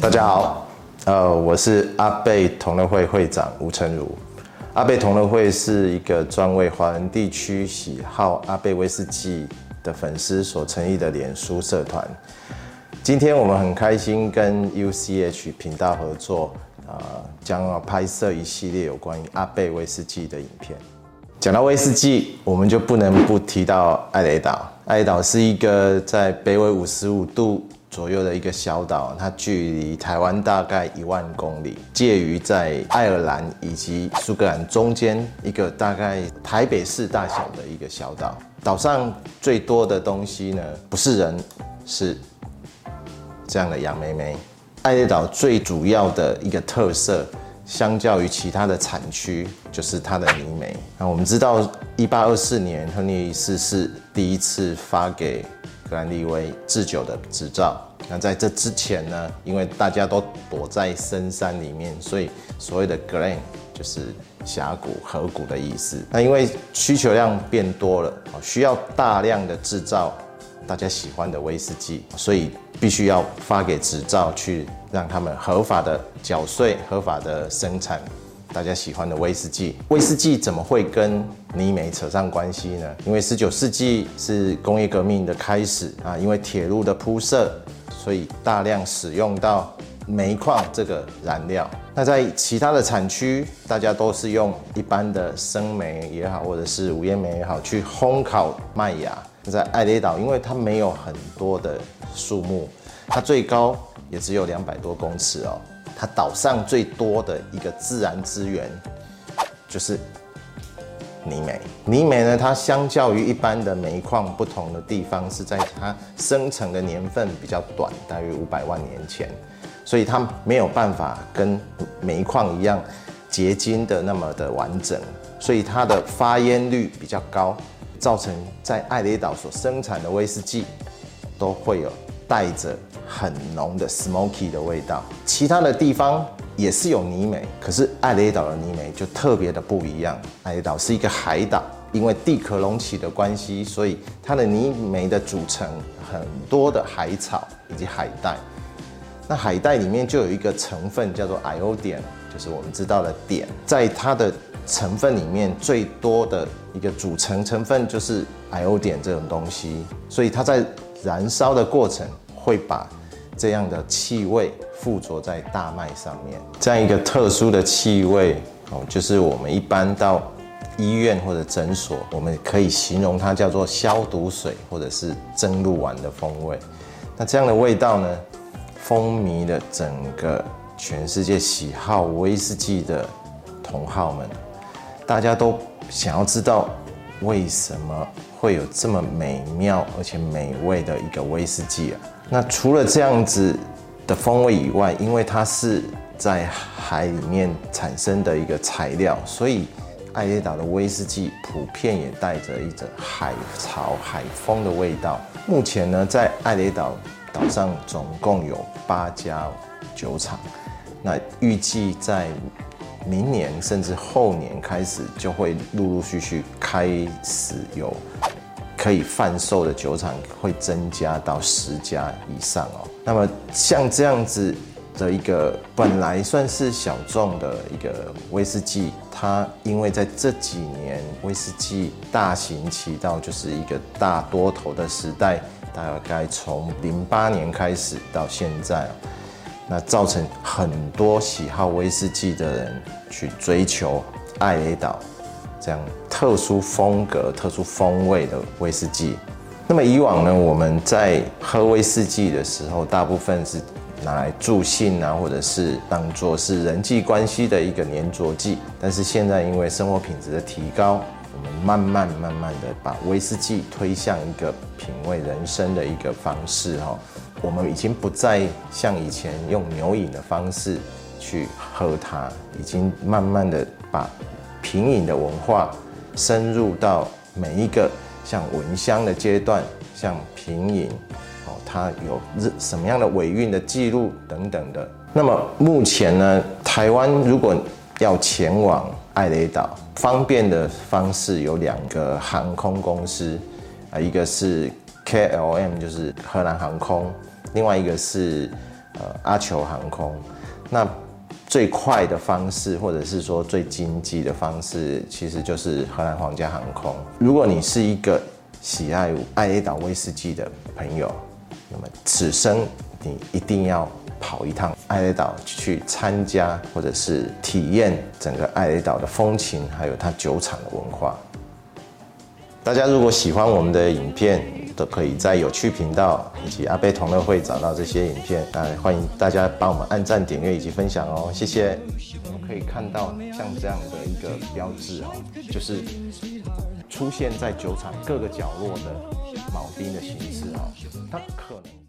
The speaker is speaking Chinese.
大家好，呃，我是阿贝同乐会会长吴成儒。阿贝同乐会是一个专为华人地区喜好阿贝威士忌的粉丝所成立的脸书社团。今天我们很开心跟 UCH 频道合作，呃，将要拍摄一系列有关于阿贝威士忌的影片。讲到威士忌，我们就不能不提到艾雷岛。艾雷岛是一个在北纬五十五度。左右的一个小岛，它距离台湾大概一万公里，介于在爱尔兰以及苏格兰中间一个大概台北市大小的一个小岛。岛上最多的东西呢，不是人，是这样的杨梅梅。艾雷岛最主要的一个特色，相较于其他的产区，就是它的泥煤。那我们知道，一八二四年亨利四世第一次发给格兰利威制酒的执照。那在这之前呢，因为大家都躲在深山里面，所以所谓的 Glen 就是峡谷、河谷的意思。那因为需求量变多了，需要大量的制造大家喜欢的威士忌，所以必须要发给执照去让他们合法的缴税、合法的生产。大家喜欢的威士忌，威士忌怎么会跟泥煤扯上关系呢？因为十九世纪是工业革命的开始啊，因为铁路的铺设，所以大量使用到煤矿这个燃料。那在其他的产区，大家都是用一般的生煤也好，或者是无烟煤也好，去烘烤麦芽。在艾雷岛，因为它没有很多的树木，它最高也只有两百多公尺哦。它岛上最多的一个自然资源就是泥煤。泥煤呢，它相较于一般的煤矿不同的地方是在它生成的年份比较短，大约五百万年前，所以它没有办法跟煤矿一样结晶的那么的完整，所以它的发烟率比较高，造成在艾雷岛所生产的威士忌都会有带着。很浓的 smoky 的味道，其他的地方也是有泥煤，可是艾雷岛的泥煤就特别的不一样。艾雷岛是一个海岛，因为地壳隆起的关系，所以它的泥煤的组成很多的海草以及海带。那海带里面就有一个成分叫做 iodian，就是我们知道的碘，在它的成分里面最多的一个组成成分就是 IO 碘这种东西，所以它在燃烧的过程。会把这样的气味附着在大麦上面，这样一个特殊的气味哦，就是我们一般到医院或者诊所，我们可以形容它叫做消毒水或者是蒸鹿丸的风味。那这样的味道呢，风靡了整个全世界喜好威士忌的同好们，大家都想要知道为什么会有这么美妙而且美味的一个威士忌啊？那除了这样子的风味以外，因为它是在海里面产生的一个材料，所以艾雷岛的威士忌普遍也带着一种海潮、海风的味道。目前呢，在艾雷岛岛上总共有八家酒厂，那预计在明年甚至后年开始，就会陆陆续续开始有。可以贩售的酒厂会增加到十家以上哦。那么像这样子的一个本来算是小众的一个威士忌，它因为在这几年威士忌大行其道，就是一个大多头的时代，大概从零八年开始到现在，那造成很多喜好威士忌的人去追求艾雷岛。这样特殊风格、特殊风味的威士忌。那么以往呢，我们在喝威士忌的时候，大部分是拿来助兴啊，或者是当做是人际关系的一个黏着剂。但是现在因为生活品质的提高，我们慢慢慢慢的把威士忌推向一个品味人生的一个方式哈。我们已经不再像以前用牛饮的方式去喝它，已经慢慢的把。品饮的文化深入到每一个像闻香的阶段，像品饮，哦，它有什么样的尾韵的记录等等的。那么目前呢，台湾如果要前往艾雷岛。方便的方式有两个航空公司，啊，一个是 KLM，就是荷兰航空，另外一个是呃阿酋航空。那最快的方式，或者是说最经济的方式，其实就是荷兰皇家航空。如果你是一个喜爱艾雷岛威士忌的朋友，那么此生你一定要跑一趟艾雷岛去参加，或者是体验整个艾雷岛的风情，还有它酒厂的文化。大家如果喜欢我们的影片，都可以在有趣频道以及阿贝同乐会找到这些影片。啊欢迎大家帮我们按赞、点阅以及分享哦，谢谢。我们可以看到像这样的一个标志哦，就是出现在酒厂各个角落的铆钉的形式哦，它可能。